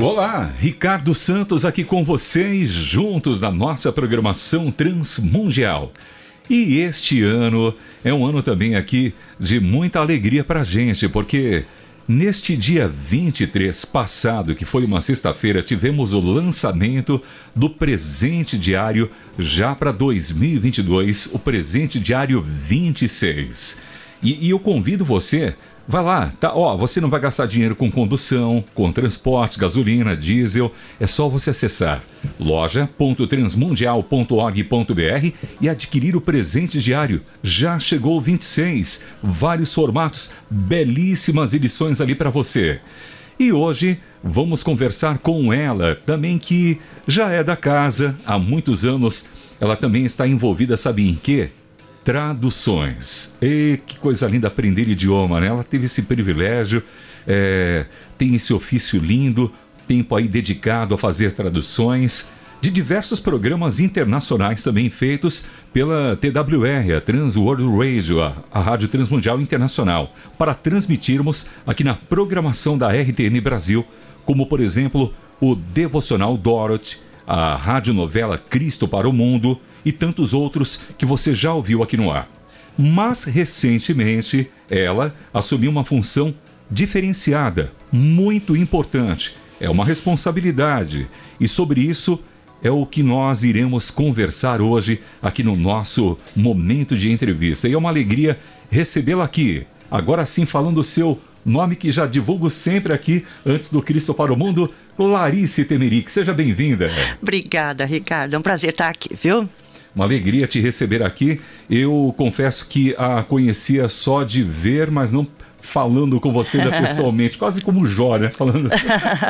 Olá, Ricardo Santos aqui com vocês, juntos na nossa programação Transmundial. E este ano é um ano também aqui de muita alegria pra gente, porque neste dia 23 passado, que foi uma sexta-feira, tivemos o lançamento do presente diário já para 2022, o presente diário 26. E, e eu convido você Vai lá, tá? Ó, você não vai gastar dinheiro com condução, com transporte, gasolina, diesel. É só você acessar loja.transmundial.org.br e adquirir o presente diário. Já chegou o 26, vários formatos, belíssimas edições ali para você. E hoje vamos conversar com ela, também que já é da casa há muitos anos. Ela também está envolvida, sabe em quê? Traduções. E que coisa linda aprender idioma, né? Ela teve esse privilégio, é, tem esse ofício lindo, tempo aí dedicado a fazer traduções de diversos programas internacionais também feitos pela TWR, a Trans World Radio, a, a Rádio Transmundial Internacional, para transmitirmos aqui na programação da RTM Brasil, como por exemplo o Devocional Dorothy, a radionovela Cristo para o Mundo, e tantos outros que você já ouviu aqui no ar. Mas recentemente ela assumiu uma função diferenciada, muito importante. É uma responsabilidade e sobre isso é o que nós iremos conversar hoje aqui no nosso momento de entrevista. E é uma alegria recebê-la aqui. Agora sim, falando o seu nome que já divulgo sempre aqui antes do Cristo para o Mundo, Clarice Temeric. Seja bem-vinda. Obrigada, Ricardo. É um prazer estar aqui, viu? Uma alegria te receber aqui. Eu confesso que a conhecia só de ver, mas não falando com você pessoalmente, quase como o Jó, né? Falando.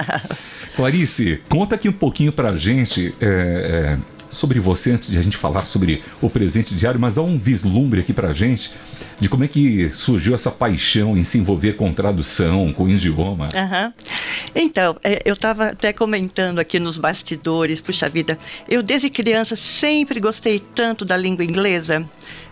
Clarice, conta aqui um pouquinho pra gente. É, é sobre você antes de a gente falar sobre o presente diário, mas dá um vislumbre aqui pra gente de como é que surgiu essa paixão em se envolver com tradução, com idioma. Uhum. Então, é, eu estava até comentando aqui nos bastidores, puxa vida, eu desde criança sempre gostei tanto da língua inglesa.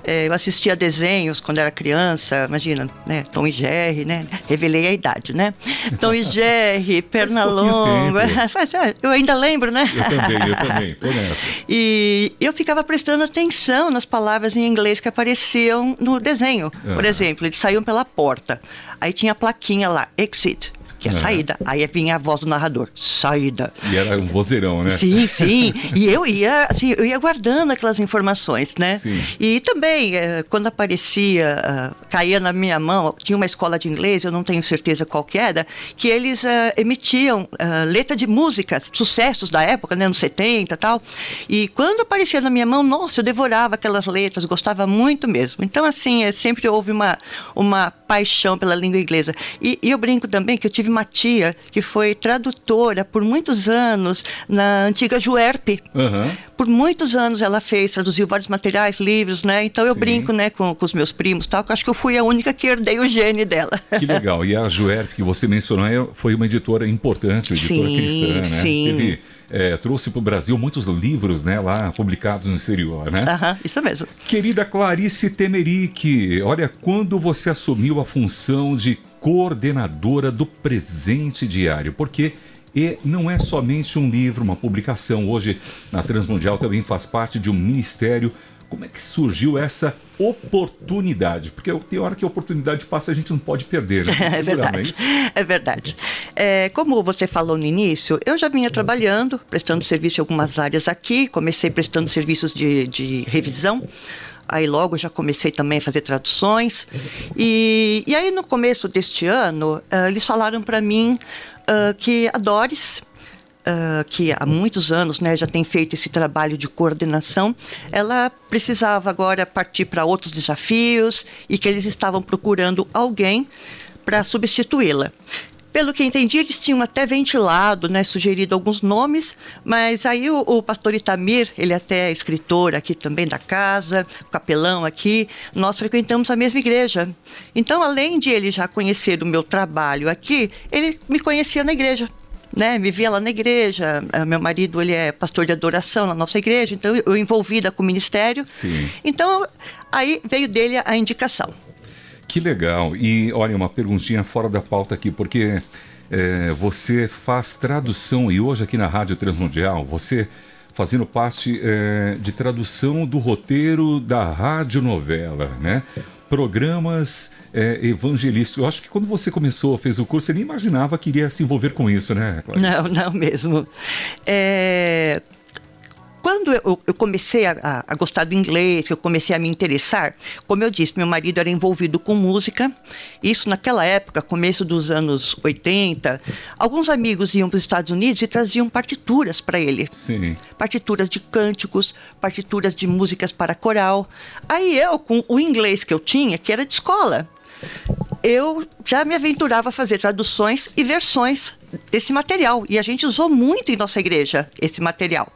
É, eu assistia desenhos quando era criança, imagina, né? Tom e Jerry, né? Revelei a idade, né? Tom e Jerry, Pernalonga. É, eu ainda lembro, né? Eu também, eu também, nessa. E eu ficava prestando atenção nas palavras em inglês que apareciam no desenho. Por exemplo, eles saíam pela porta. Aí tinha a plaquinha lá, exit que é saída. Aí vinha a voz do narrador, saída. E era um vozeirão, né? Sim, sim. e eu ia, assim, eu ia guardando aquelas informações, né? Sim. E também, eh, quando aparecia, uh, caía na minha mão, tinha uma escola de inglês, eu não tenho certeza qual que era, que eles uh, emitiam uh, letra de música, sucessos da época, né, nos 70 e tal. E quando aparecia na minha mão, nossa, eu devorava aquelas letras, gostava muito mesmo. Então, assim, é, sempre houve uma, uma paixão pela língua inglesa. E, e eu brinco também que eu tive uma tia que foi tradutora por muitos anos na antiga Juerp. Uhum. Por muitos anos ela fez, traduziu vários materiais, livros, né? Então eu Sim. brinco, né, com, com os meus primos tal, que eu acho que eu fui a única que herdei o gene dela. Que legal. E a Juerp, que você mencionou, é, foi uma editora importante, editora sim, cristã, né? Sim. Teve é, trouxe para o Brasil muitos livros né, lá publicados no exterior, né? Aham, isso mesmo. Querida Clarice Temeric, olha, quando você assumiu a função de coordenadora do presente diário, porque e não é somente um livro, uma publicação. Hoje, na Transmundial também faz parte de um ministério como é que surgiu essa oportunidade? Porque tem hora que a oportunidade passa a gente não pode perder. Né? É verdade. É verdade. É, como você falou no início, eu já vinha trabalhando, prestando serviço em algumas áreas aqui. Comecei prestando serviços de, de revisão. Aí logo já comecei também a fazer traduções. E, e aí no começo deste ano, uh, eles falaram para mim uh, que a Doris, uh, que há muitos anos né, já tem feito esse trabalho de coordenação, ela precisava agora partir para outros desafios e que eles estavam procurando alguém para substituí-la. Pelo que entendi, eles tinham até ventilado, né, sugerido alguns nomes, mas aí o, o pastor Itamir, ele até é escritor aqui também da casa, capelão aqui, nós frequentamos a mesma igreja. Então, além de ele já conhecer o meu trabalho aqui, ele me conhecia na igreja né, me via lá na igreja. Ah, meu marido ele é pastor de adoração na nossa igreja, então eu envolvida com o ministério. Sim. Então aí veio dele a indicação. Que legal. E olha, uma perguntinha fora da pauta aqui, porque é, você faz tradução e hoje aqui na Rádio Transmundial, você fazendo parte é, de tradução do roteiro da radionovela, né? Programas é, evangelísticos. Eu acho que quando você começou, fez o curso, você nem imaginava que iria se envolver com isso, né? Não, não mesmo. É, quando eu, eu comecei a, a, gostar do inglês, eu comecei a me interessar, como eu disse, meu marido era envolvido com música. Isso naquela época, começo dos anos 80, alguns amigos iam para os Estados Unidos e traziam partituras para ele. Sim. Partituras de cânticos, partituras de músicas para coral. Aí eu, com o inglês que eu tinha, que era de escola, eu já me aventurava a fazer traduções e versões desse material. E a gente usou muito em nossa igreja esse material.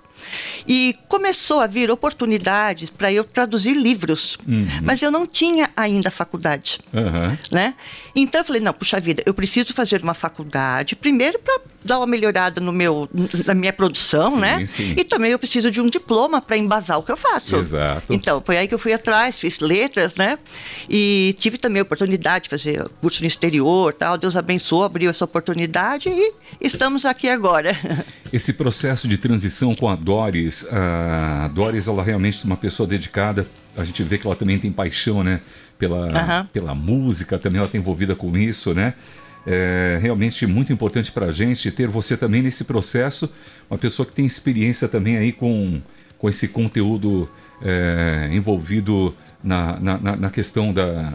E começou a vir oportunidades para eu traduzir livros, uhum. mas eu não tinha ainda faculdade, uhum. né? Então eu falei, não, puxa vida, eu preciso fazer uma faculdade, primeiro para dar uma melhorada no meu, na minha produção, sim, né? Sim. E também eu preciso de um diploma para embasar o que eu faço. Exato. Então, foi aí que eu fui atrás, fiz letras, né? E tive também a oportunidade de fazer curso no exterior, tal. Deus abençoou, abriu essa oportunidade e estamos aqui agora. Esse processo de transição com a Doris, a Doris, ela realmente é uma pessoa dedicada. A gente vê que ela também tem paixão, né? Pela, uhum. pela música, também ela está envolvida com isso, né? É realmente muito importante para a gente ter você também nesse processo, uma pessoa que tem experiência também aí com, com esse conteúdo é, envolvido na, na, na questão da,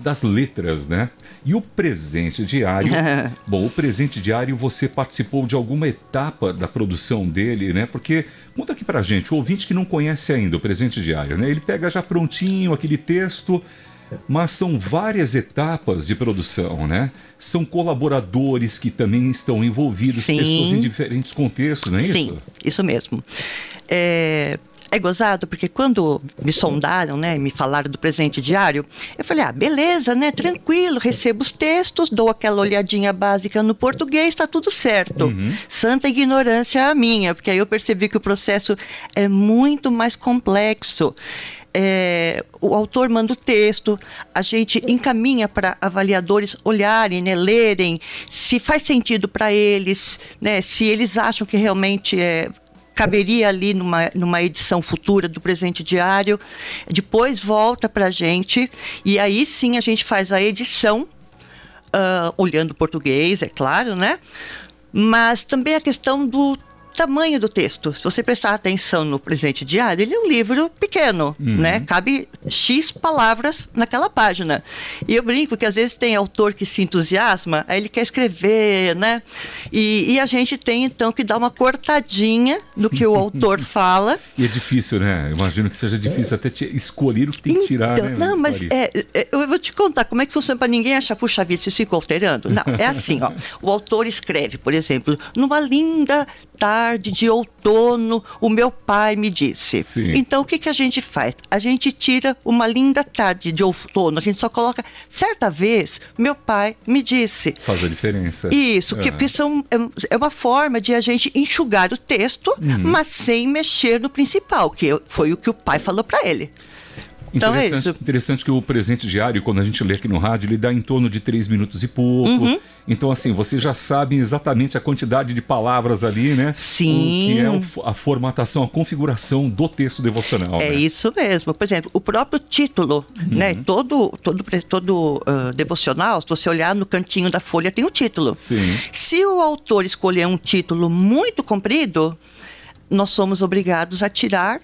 das letras, né? E o presente diário. bom, o presente diário você participou de alguma etapa da produção dele, né? Porque conta aqui pra gente, o ouvinte que não conhece ainda o presente diário, né? Ele pega já prontinho aquele texto, mas são várias etapas de produção, né? São colaboradores que também estão envolvidos, Sim. pessoas em diferentes contextos, não é Sim, isso? Sim, isso mesmo. É, é gozado, porque quando me sondaram, né, me falaram do presente diário, eu falei, ah, beleza, né, tranquilo, recebo os textos, dou aquela olhadinha básica no português, está tudo certo. Uhum. Santa ignorância a minha, porque aí eu percebi que o processo é muito mais complexo. É, o autor manda o texto, a gente encaminha para avaliadores olharem, né, lerem, se faz sentido para eles, né, se eles acham que realmente é, caberia ali numa, numa edição futura do presente diário. Depois volta para a gente e aí sim a gente faz a edição, uh, olhando português, é claro, né? Mas também a questão do tamanho do texto. Se você prestar atenção no presente diário, ele é um livro pequeno, uhum. né? Cabe X palavras naquela página. E eu brinco que às vezes tem autor que se entusiasma, aí ele quer escrever, né? E, e a gente tem então que dar uma cortadinha no que o autor fala. E é difícil, né? Imagino que seja difícil até escolher o que tem que tirar, então, né? Não, mas é, é, eu vou te contar como é que funciona para ninguém achar, puxa vida, você fica alterando. Não, é assim, ó. O autor escreve, por exemplo, numa linda tarde de outono, o meu pai me disse. Sim. Então o que, que a gente faz? A gente tira uma linda tarde de outono, a gente só coloca. Certa vez, meu pai me disse. Faz a diferença. Isso, é. que, são, é, é uma forma de a gente enxugar o texto, uhum. mas sem mexer no principal, que foi o que o pai falou para ele. Então é isso. Interessante que o presente diário, quando a gente lê aqui no rádio, ele dá em torno de três minutos e pouco. Uhum. Então, assim, vocês já sabem exatamente a quantidade de palavras ali, né? Sim. O que é a formatação, a configuração do texto devocional. É né? isso mesmo. Por exemplo, o próprio título, né? uhum. né? Todo, todo, todo uh, devocional, se você olhar no cantinho da folha, tem o um título. Sim. Se o autor escolher um título muito comprido, nós somos obrigados a tirar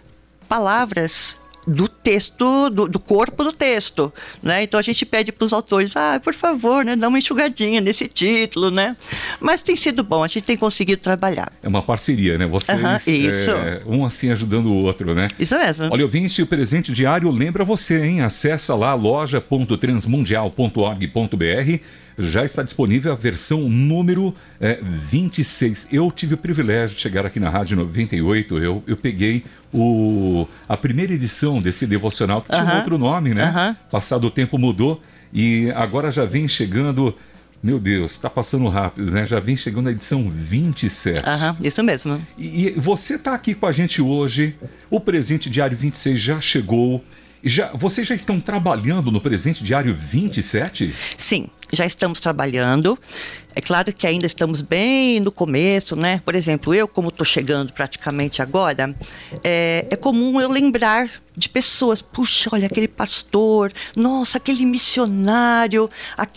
palavras do texto, do, do, corpo do texto, né? Então a gente pede para os autores, ah, por favor, né, dá uma enxugadinha nesse título, né? Mas tem sido bom, a gente tem conseguido trabalhar. É uma parceria, né? Vocês, -huh, isso. É, um assim ajudando o outro, né? Isso mesmo. Olha, ouvinte, o presente diário lembra você, hein? Acessa lá loja.transmundial.org.br já está disponível a versão número é, 26. Eu tive o privilégio de chegar aqui na Rádio 98, eu, eu peguei o, a primeira edição desse devocional, que tinha uh -huh. outro nome, né? Uh -huh. Passado o tempo mudou e agora já vem chegando. Meu Deus, está passando rápido, né? Já vem chegando a edição 27. Aham, isso mesmo. E, e você está aqui com a gente hoje. O presente diário 26 já chegou. Já, vocês já estão trabalhando no presente diário 27? Sim, já estamos trabalhando. É claro que ainda estamos bem no começo, né? Por exemplo, eu, como estou chegando praticamente agora, é, é, comum eu lembrar de pessoas. Puxa, olha, aquele pastor, nossa, aquele missionário,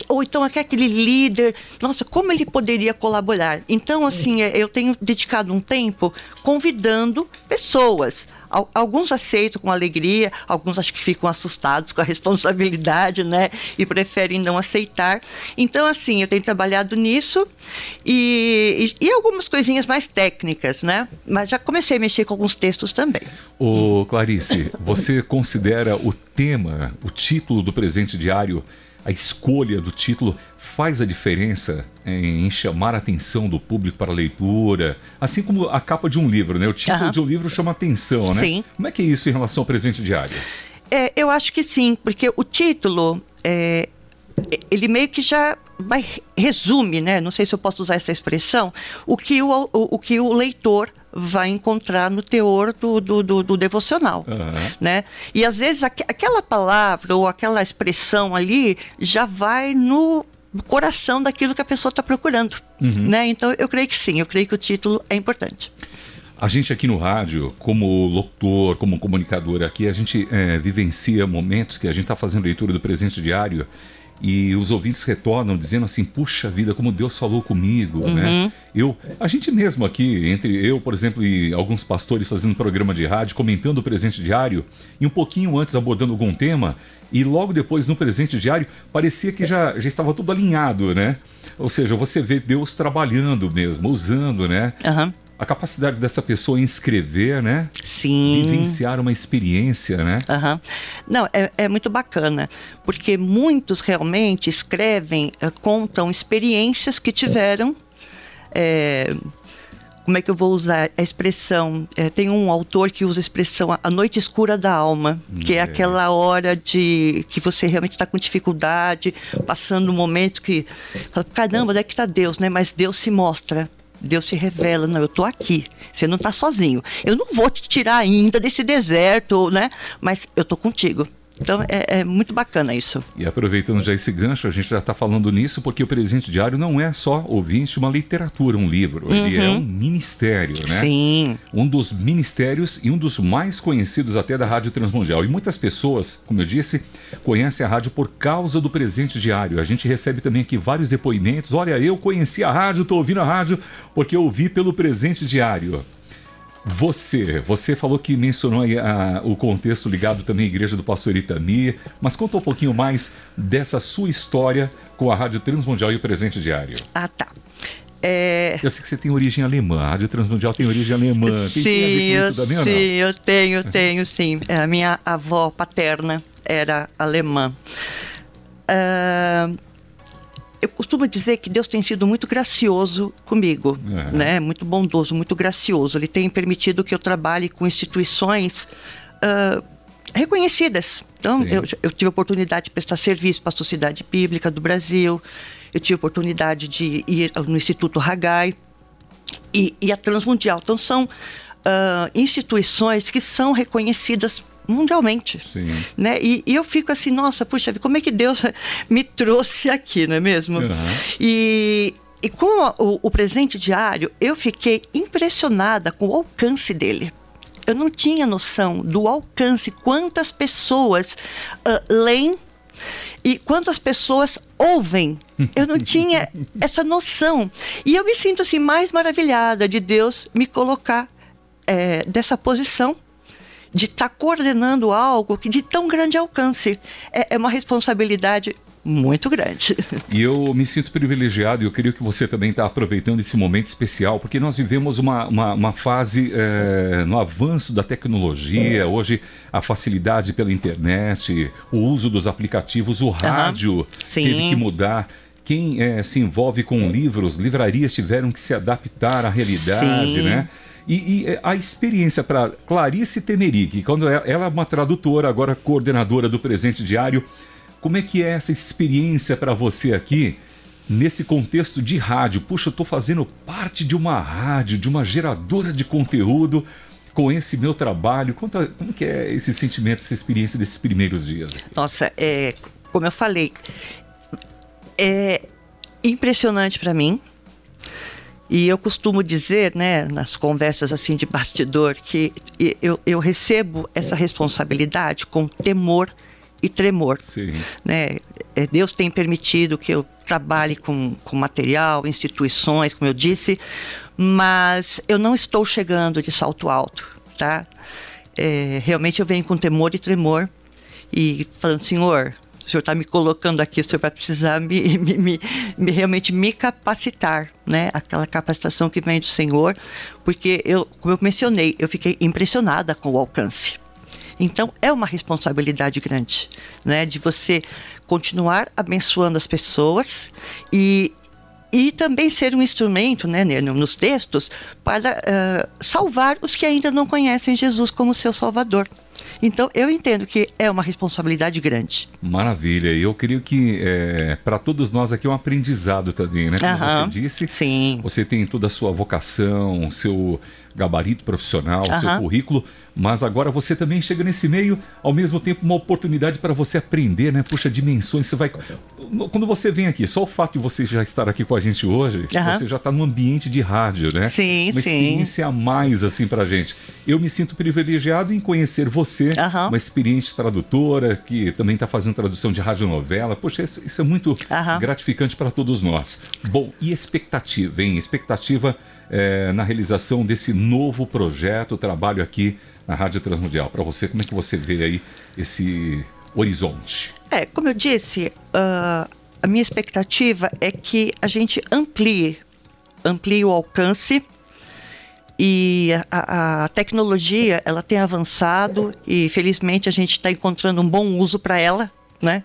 ou então aquele líder, nossa, como ele poderia colaborar? Então, assim, é, eu tenho dedicado um tempo convidando pessoas Alguns aceitam com alegria, alguns acho que ficam assustados com a responsabilidade, né? E preferem não aceitar. Então, assim, eu tenho trabalhado nisso e, e, e algumas coisinhas mais técnicas, né? Mas já comecei a mexer com alguns textos também. Ô, Clarice, você considera o tema, o título do presente diário, a escolha do título faz a diferença em chamar a atenção do público para a leitura, assim como a capa de um livro, né? O título uhum. de um livro chama atenção, né? Sim. Como é que é isso em relação ao presente diário? É, eu acho que sim, porque o título é, ele meio que já vai, resume, né? Não sei se eu posso usar essa expressão, o que o, o, o que o leitor vai encontrar no teor do, do, do, do devocional, uhum. né? E às vezes aqu aquela palavra ou aquela expressão ali já vai no coração daquilo que a pessoa está procurando. Uhum. Né? Então, eu creio que sim, eu creio que o título é importante. A gente aqui no rádio, como locutor, como comunicador aqui, a gente é, vivencia momentos que a gente está fazendo leitura do presente diário e os ouvintes retornam dizendo assim: puxa vida, como Deus falou comigo, né? uhum. né? Eu, a gente mesmo aqui, entre eu, por exemplo, e alguns pastores fazendo programa de rádio, comentando o presente diário, e um pouquinho antes abordando algum tema, e logo depois no presente diário, parecia que já, já estava tudo alinhado, né? Ou seja, você vê Deus trabalhando mesmo, usando, né? Uhum a capacidade dessa pessoa em escrever, né? Sim. Vivenciar uma experiência, né? Uhum. Não, é, é muito bacana, porque muitos realmente escrevem, uh, contam experiências que tiveram. É, como é que eu vou usar a expressão? É, tem um autor que usa a expressão a noite escura da alma, que é, é aquela hora de que você realmente está com dificuldade, passando um momento que fala, caramba, onde é que está Deus, né? Mas Deus se mostra Deus se revela, não, eu estou aqui, você não está sozinho. Eu não vou te tirar ainda desse deserto, né? Mas eu estou contigo. Então é, é, muito bacana isso. E aproveitando já esse gancho, a gente já está falando nisso porque o Presente Diário não é só ouvinte uma literatura, um livro. Uhum. Ele é um ministério, né? Sim. Um dos ministérios e um dos mais conhecidos até da Rádio Transmundial. E muitas pessoas, como eu disse, conhecem a rádio por causa do Presente Diário. A gente recebe também aqui vários depoimentos. Olha, eu conheci a rádio, estou ouvindo a rádio porque eu ouvi pelo Presente Diário. Você, você falou que mencionou a, o contexto ligado também à igreja do pastor Itami, mas conta um pouquinho mais dessa sua história com a Rádio Transmundial e o Presente Diário. Ah, tá. É... Eu sei que você tem origem alemã, a Rádio Transmundial tem origem alemã. Tem, sim, eu, também, sim eu tenho, tenho sim. A minha avó paterna era alemã. Uh, costumo dizer que Deus tem sido muito gracioso comigo, é. né? Muito bondoso, muito gracioso. Ele tem permitido que eu trabalhe com instituições uh, reconhecidas. Então, eu, eu, tive a oportunidade de prestar serviço para a Sociedade Bíblica do Brasil. Eu tive a oportunidade de ir no Instituto Hagai e, e a Transmundial. Então, são uh, instituições que são reconhecidas mundialmente. Sim. Né? E, e, eu fico assim, nossa, puxa, como é que Deus me trouxe aqui, não é mesmo? Uhum. E, e com o, o presente diário, eu fiquei impressionada com o alcance dele eu não tinha noção do alcance, quantas pessoas uh, leem e quantas pessoas ouvem. Eu não tinha essa noção. E eu me sinto assim mais maravilhada de Deus me colocar é, dessa posição de estar tá coordenando algo que de tão grande alcance. É, é uma responsabilidade muito grande. E eu me sinto privilegiado e eu queria que você também está aproveitando esse momento especial, porque nós vivemos uma, uma, uma fase é, no avanço da tecnologia, hoje a facilidade pela internet, o uso dos aplicativos, o rádio uhum. teve que mudar quem é, se envolve com livros, livrarias tiveram que se adaptar à realidade, Sim. né? E, e é, a experiência para Clarice Temeric, quando ela é uma tradutora, agora coordenadora do Presente Diário, como é que é essa experiência para você aqui? Nesse contexto de rádio, puxa, eu estou fazendo parte de uma rádio, de uma geradora de conteúdo. com esse meu trabalho? Conta como que é esse sentimento, essa experiência desses primeiros dias? Nossa, é, como eu falei, é impressionante para mim. E eu costumo dizer, né, nas conversas assim de bastidor, que eu, eu recebo essa responsabilidade com temor e tremor. Sim. Né? É, Deus tem permitido que eu trabalhe com, com material, instituições, como eu disse, mas eu não estou chegando de salto alto, tá? É, realmente eu venho com temor e tremor e falando, Senhor, o senhor está me colocando aqui, o senhor vai precisar me, me, me, me, realmente me capacitar, né? Aquela capacitação que vem do Senhor, porque eu, como eu mencionei, eu fiquei impressionada com o alcance. Então é uma responsabilidade grande, né? De você continuar abençoando as pessoas e e também ser um instrumento, né, nos textos, para uh, salvar os que ainda não conhecem Jesus como seu Salvador. Então, eu entendo que é uma responsabilidade grande. Maravilha. E eu creio que é, para todos nós aqui é um aprendizado também, né? Como Aham, você disse, sim. você tem toda a sua vocação, seu gabarito profissional, seu Aham. currículo, mas agora você também chega nesse meio, ao mesmo tempo uma oportunidade para você aprender, né? Puxa, dimensões, você vai... Quando você vem aqui, só o fato de você já estar aqui com a gente hoje, Aham. você já está num ambiente de rádio, né? Sim, uma sim. experiência a mais, assim, pra gente. Eu me sinto privilegiado em conhecer você, Aham. uma experiente tradutora, que também está fazendo tradução de radionovela. Poxa, isso, isso é muito Aham. gratificante para todos nós. Bom, e expectativa, hein? Expectativa eh, na realização desse novo projeto, trabalho aqui na Rádio Transmundial. Para você, como é que você vê aí esse horizonte? É, como eu disse, ah, a minha expectativa é que a gente amplie, amplie o alcance e a, a tecnologia ela tem avançado e felizmente a gente está encontrando um bom uso para ela, né?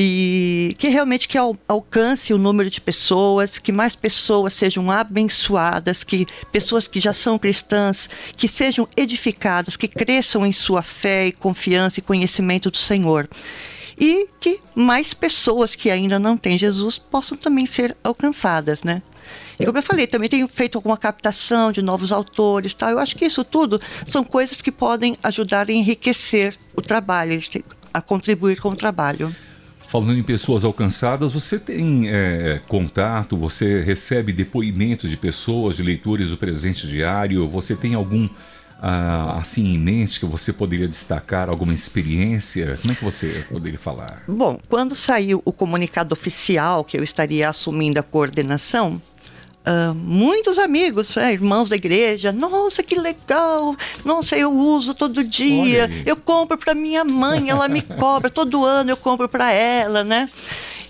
E que realmente que al- alcance o número de pessoas, que mais pessoas sejam abençoadas, que pessoas que já são cristãs, que sejam edificadas, que cresçam em sua fé e confiança e conhecimento do Senhor. E que mais pessoas que ainda não têm Jesus possam também ser alcançadas, né? E como eu falei, também tenho feito alguma captação de novos autores, tal. Eu acho que isso tudo são coisas que podem ajudar a enriquecer o trabalho, a contribuir com o trabalho. Falando em pessoas alcançadas, você tem eh, contato, você recebe depoimentos de pessoas, de leitores do presente diário, você tem algum ah, assim em mente que você poderia destacar, alguma experiência? Como é que você poderia falar? Bom, quando saiu o comunicado oficial que eu estaria assumindo a coordenação, ah, muitos amigos, é, irmãos da igreja, nossa, que legal! Nossa, eu uso todo dia, eu compro para minha mãe, ela me cobra, todo ano eu compro para ela, né?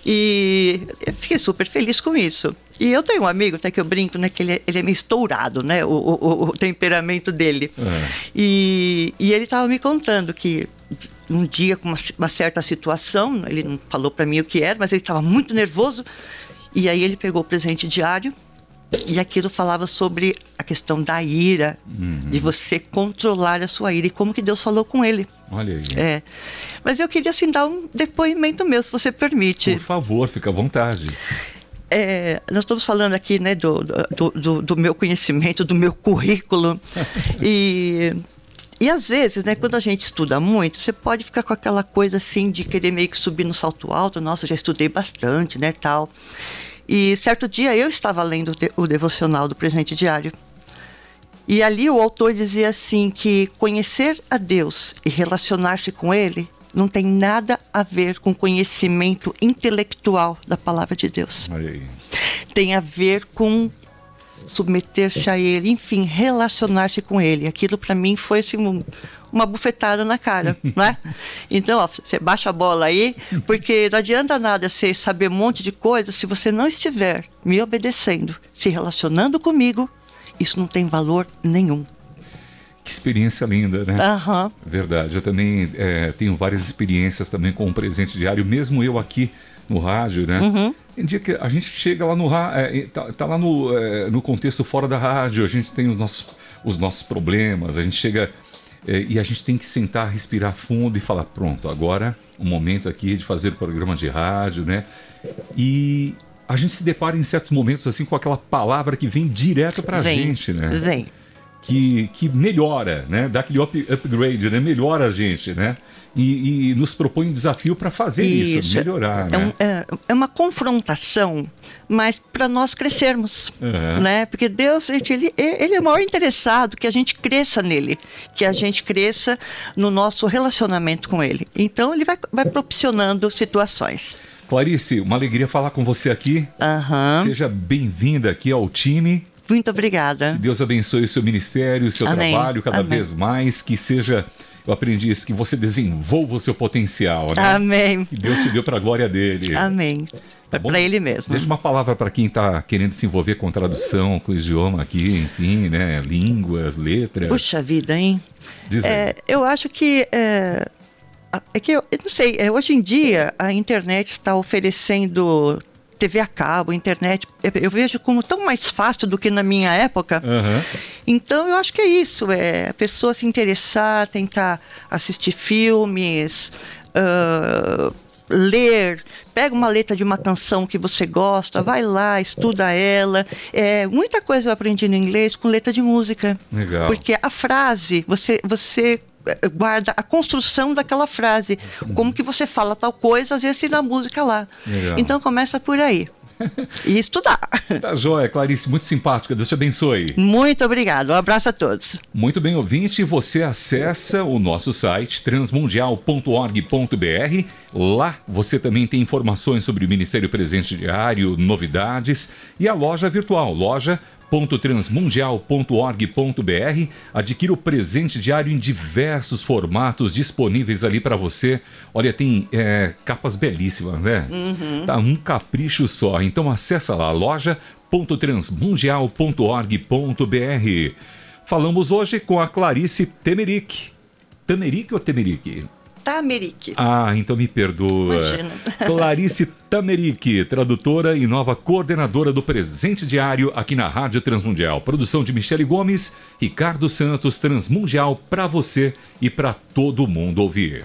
E fiquei super feliz com isso. E eu tenho um amigo, até que eu brinco, né, que ele é, ele é meio estourado, né, o, o- o temperamento dele. É. E, e ele estava me contando que um dia, com uma, uma certa situação, ele não falou para mim o que era, mas ele estava muito nervoso. E aí ele pegou o presente diário e aquilo falava sobre a questão da ira, de você controlar a sua ira e como que Deus falou com ele. Olha aí. É. Mas eu queria assim dar um depoimento meu, se você permite. Por favor, fica à vontade. É, nós estamos falando aqui né, do, do, do, do meu conhecimento, do meu currículo. e, e às vezes, né, quando a gente estuda muito, você pode ficar com aquela coisa assim de querer meio que subir no salto alto. Nossa, já estudei bastante, né, tal. E certo dia eu estava lendo o de- o devocional do presente diário. E ali o autor dizia assim que conhecer a Deus e relacionar-se com Ele não tem nada a ver com conhecimento intelectual da palavra de Deus. Aí. Tem a ver com submeter-se a Ele, enfim, relacionar-se com Ele. Aquilo para mim foi assim, um- uma bufetada na cara, não é? Então, ó, você baixa a bola aí, porque não adianta nada você saber um monte de coisa se você não estiver me obedecendo, se relacionando comigo, isso não tem valor nenhum. Que experiência linda, né? Aham. Verdade, eu também eh, tenho várias experiências também com o presente diário, mesmo eu aqui no rádio, né? Uhum. Tem dia que a gente chega lá no rádio, tá, tá lá no, eh, no contexto fora da rádio, a gente tem os nossos, os nossos problemas, a gente chega eh, e a gente tem que sentar, respirar fundo e falar, pronto, agora o momento aqui de fazer programa de rádio, né? E a gente se depara em certos momentos assim com aquela palavra que vem direto pra Vem, gente, né? vem. que, que melhora, né? Dá aquele up, upgrade, né? Melhora a gente, né? E, e nos propõe um desafio para fazer isso, isso, melhorar. É, né? um, é, é uma confrontação, mas para nós crescermos, uhum. né? Porque Deus, ele, ele é o maior interessado que a gente cresça nele, que a gente cresça no nosso relacionamento com ele. Então, ele vai, vai proporcionando situações. Clarice, uma alegria falar com você aqui. Uhum. Seja bem-vinda aqui ao time. Muito obrigada. Que Deus abençoe o seu ministério, o seu Amém. trabalho cada Amém. vez mais, que seja eu aprendi isso, que você desenvolva o seu potencial. Né? Amém. Que Deus te deu para a glória dele. Amém. Tá é para ele mesmo. Deixa uma palavra para quem está querendo se envolver com tradução, com o idioma aqui, enfim, né? Línguas, letras. Puxa vida, hein? É, eu acho que é, é que eu, eu não sei, é, hoje em dia a internet está oferecendo TV a cabo, internet, eu vejo como tão mais fácil do que na minha época. Uhum. Então eu acho que é isso, é a pessoa se interessar, tentar assistir filmes, uh, ler, pega uma letra de uma canção que você gosta, vai lá, estuda ela. É, muita coisa eu aprendi no inglês com letra de música. Legal. Porque a frase, você, você guarda a construção daquela frase. Como que você fala tal coisa, às vezes tem na música lá. Legal. Então começa por aí. E estudar. Tá joia, Clarice, muito simpática. Deus te abençoe. Muito obrigado. Um abraço a todos. Muito bem, ouvinte, você acessa o nosso site transmundial.org.br. Lá você também tem informações sobre o Ministério Presente Diário, novidades e a loja virtual, loja transmundial.org.br. Adquira o presente diário em diversos formatos disponíveis ali para você. Olha, tem é, capas belíssimas, né? Uhum. Tá um capricho só. Então acessa lá loja.transmundial.org.br. Falamos hoje com a Clarice Temeric. Temeric ou Temeric? Tameric. Ah, então me perdoa. Imagina. Clarice Tameric, tradutora e nova coordenadora do Presente Diário aqui na Rádio Transmundial. Produção de Michele Gomes, Ricardo Santos, Transmundial para você e para todo mundo ouvir.